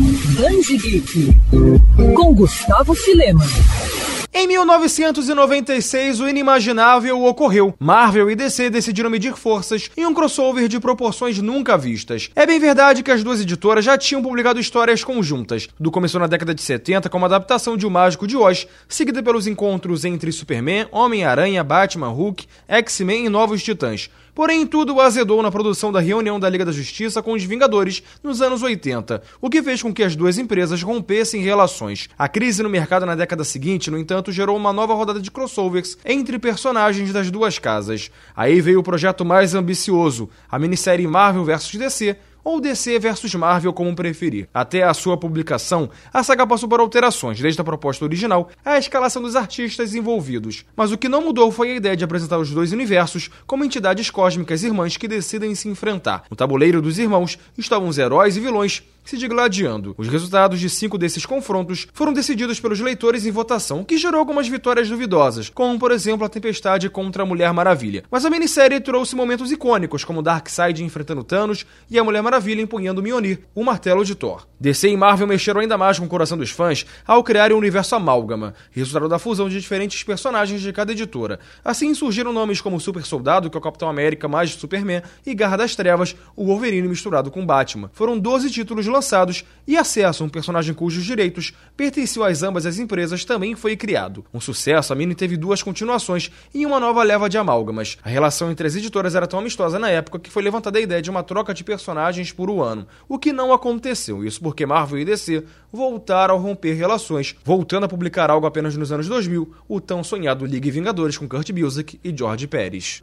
Danji Geek, com Gustavo Filema. Em 1996, o inimaginável ocorreu. Marvel e DC decidiram medir forças em um crossover de proporções nunca vistas. É bem verdade que as duas editoras já tinham publicado histórias conjuntas. Do começou na década de 70 com uma adaptação de O Mágico de Oz, seguida pelos encontros entre Superman, Homem-Aranha, Batman, Hulk, X-Men e Novos Titãs. Porém, tudo azedou na produção da reunião da Liga da Justiça com os Vingadores nos anos 80, o que fez com que as duas empresas rompessem relações. A crise no mercado na década seguinte, no entanto, gerou uma nova rodada de crossovers entre personagens das duas casas. Aí veio o projeto mais ambicioso, a minissérie Marvel vs DC, ou DC versus Marvel, como preferir. Até a sua publicação, a saga passou por alterações, desde a proposta original à escalação dos artistas envolvidos. Mas o que não mudou foi a ideia de apresentar os dois universos como entidades cósmicas irmãs que decidem se enfrentar. No tabuleiro dos irmãos estavam os heróis e vilões se digladiando. Os resultados de cinco desses confrontos foram decididos pelos leitores em votação, o que gerou algumas vitórias duvidosas, como por exemplo a Tempestade contra a Mulher Maravilha. Mas a minissérie trouxe momentos icônicos, como Darkseid enfrentando Thanos e a Mulher Maravilha empunhando Mjolnir, o martelo de Thor. DC e Marvel mexeram ainda mais com o coração dos fãs ao criarem um universo amálgama, resultado da fusão de diferentes personagens de cada editora. Assim surgiram nomes como Super Soldado, que é o Capitão América mais Superman, e Garra das Trevas, o Wolverine misturado com Batman. Foram 12 títulos lançados e acesso a um personagem cujos direitos pertenciam às ambas as empresas também foi criado. Um sucesso, a mini teve duas continuações e uma nova leva de amálgamas. A relação entre as editoras era tão amistosa na época que foi levantada a ideia de uma troca de personagens por um ano, o que não aconteceu, isso porque Marvel e DC voltaram a romper relações, voltando a publicar algo apenas nos anos 2000, o tão sonhado Ligue Vingadores com Kurt Busiek e George Pérez.